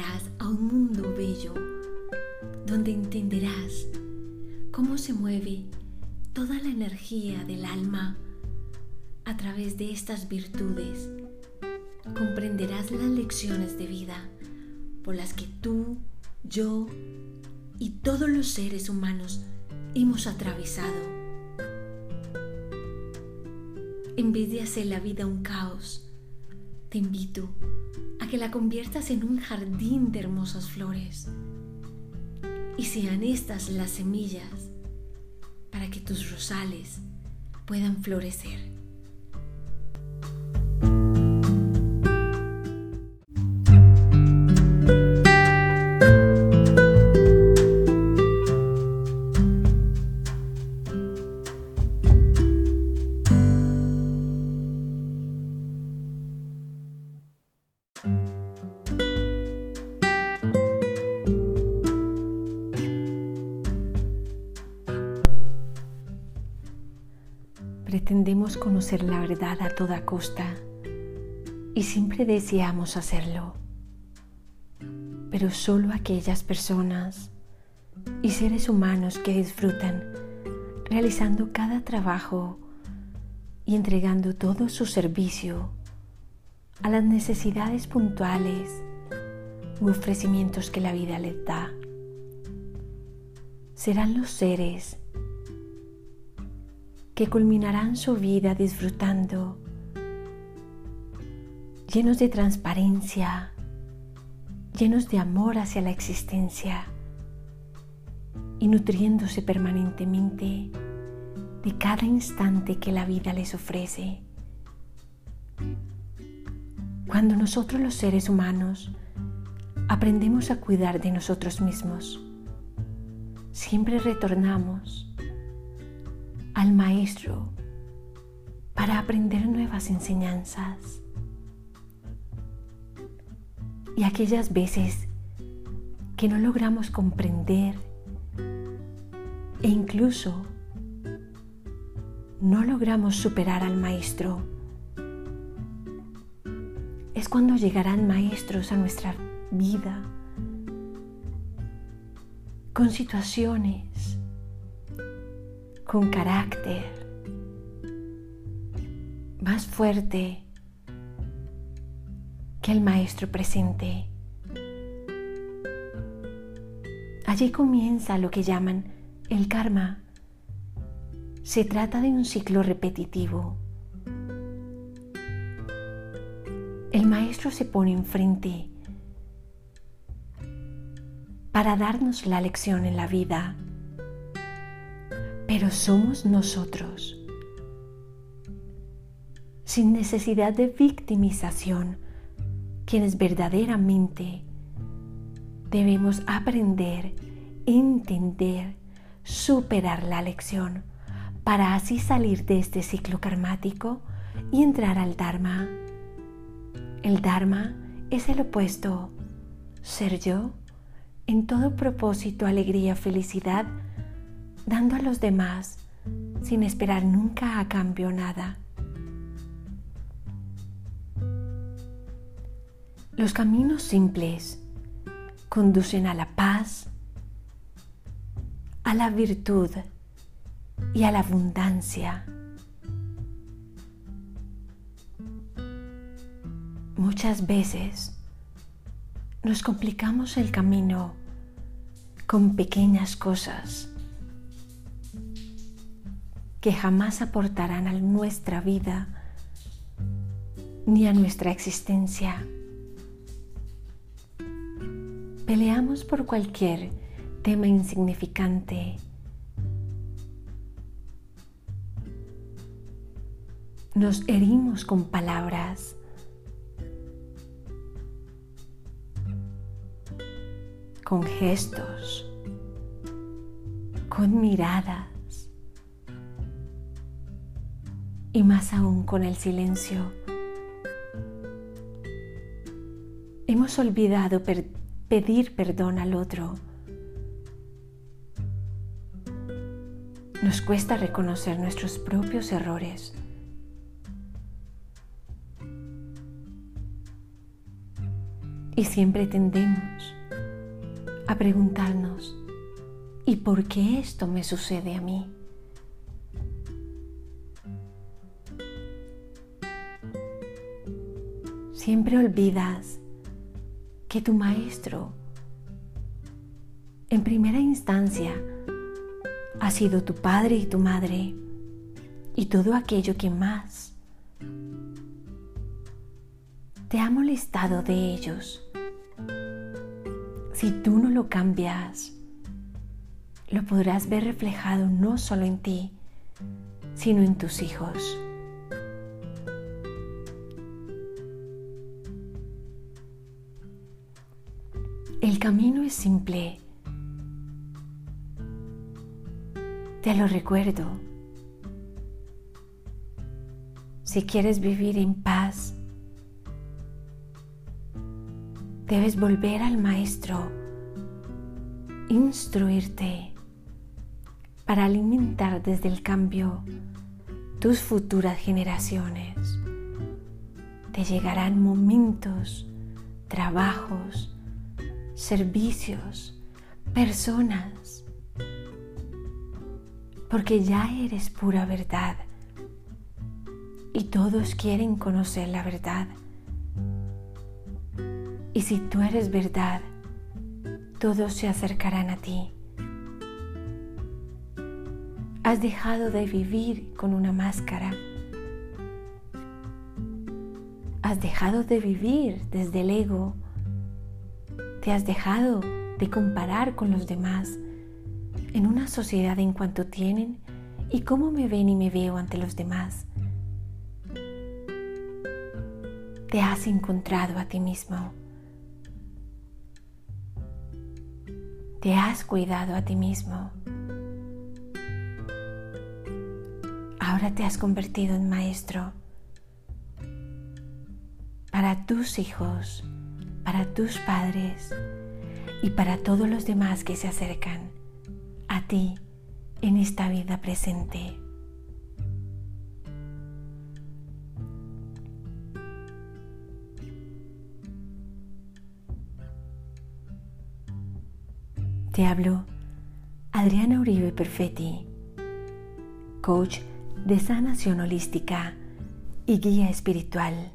a un mundo bello donde entenderás cómo se mueve toda la energía del alma a través de estas virtudes. Comprenderás las lecciones de vida por las que tú, yo y todos los seres humanos hemos atravesado. En vez de hacer la vida un caos, te invito a que la conviertas en un jardín de hermosas flores y sean estas las semillas para que tus rosales puedan florecer. Pretendemos conocer la verdad a toda costa y siempre deseamos hacerlo. Pero solo aquellas personas y seres humanos que disfrutan realizando cada trabajo y entregando todo su servicio a las necesidades puntuales u ofrecimientos que la vida les da. Serán los seres que culminarán su vida disfrutando, llenos de transparencia, llenos de amor hacia la existencia y nutriéndose permanentemente de cada instante que la vida les ofrece. Cuando nosotros los seres humanos aprendemos a cuidar de nosotros mismos, siempre retornamos al maestro para aprender nuevas enseñanzas. Y aquellas veces que no logramos comprender e incluso no logramos superar al maestro, es cuando llegarán maestros a nuestra vida con situaciones con carácter, más fuerte que el maestro presente. Allí comienza lo que llaman el karma. Se trata de un ciclo repetitivo. El maestro se pone enfrente para darnos la lección en la vida pero somos nosotros. Sin necesidad de victimización, quienes verdaderamente debemos aprender, entender, superar la lección para así salir de este ciclo karmático y entrar al Dharma. El Dharma es el opuesto, ser yo, en todo propósito, alegría, felicidad, dando a los demás sin esperar nunca a cambio nada. Los caminos simples conducen a la paz, a la virtud y a la abundancia. Muchas veces nos complicamos el camino con pequeñas cosas que jamás aportarán a nuestra vida ni a nuestra existencia. Peleamos por cualquier tema insignificante. Nos herimos con palabras. con gestos, con miradas y más aún con el silencio. Hemos olvidado pedir perdón al otro. Nos cuesta reconocer nuestros propios errores. Y siempre tendemos a preguntarnos, ¿y por qué esto me sucede a mí? Siempre olvidas que tu maestro, en primera instancia, ha sido tu padre y tu madre y todo aquello que más te ha molestado de ellos. Si tú no lo cambias, lo podrás ver reflejado no solo en ti, sino en tus hijos. El camino es simple. Te lo recuerdo. Si quieres vivir en paz, debes volver al Maestro, instruirte para alimentar desde el cambio tus futuras generaciones. Te llegarán momentos, trabajos, servicios, personas, porque ya eres pura verdad y todos quieren conocer la verdad. Y si tú eres verdad, todos se acercarán a ti. Has dejado de vivir con una máscara. Has dejado de vivir desde el ego. Te has dejado de comparar con los demás en una sociedad en cuanto tienen y cómo me ven y me veo ante los demás. te has encontrado a ti mismo. Te has cuidado a ti mismo. Ahora te has convertido en maestro para tus hijos, para tus padres y para todos los demás que se acercan a ti en esta vida presente. Te hablo Adriana Uribe Perfetti, coach de sanación holística y guía espiritual.